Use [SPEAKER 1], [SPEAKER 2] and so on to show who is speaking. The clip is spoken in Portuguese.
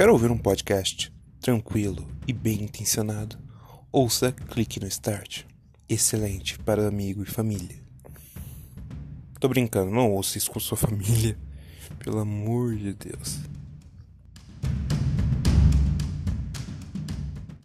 [SPEAKER 1] Quer ouvir um podcast tranquilo e bem intencionado? Ouça, clique no Start. Excelente para amigo e família. Tô brincando, não ouça isso com sua família. Pelo amor de Deus.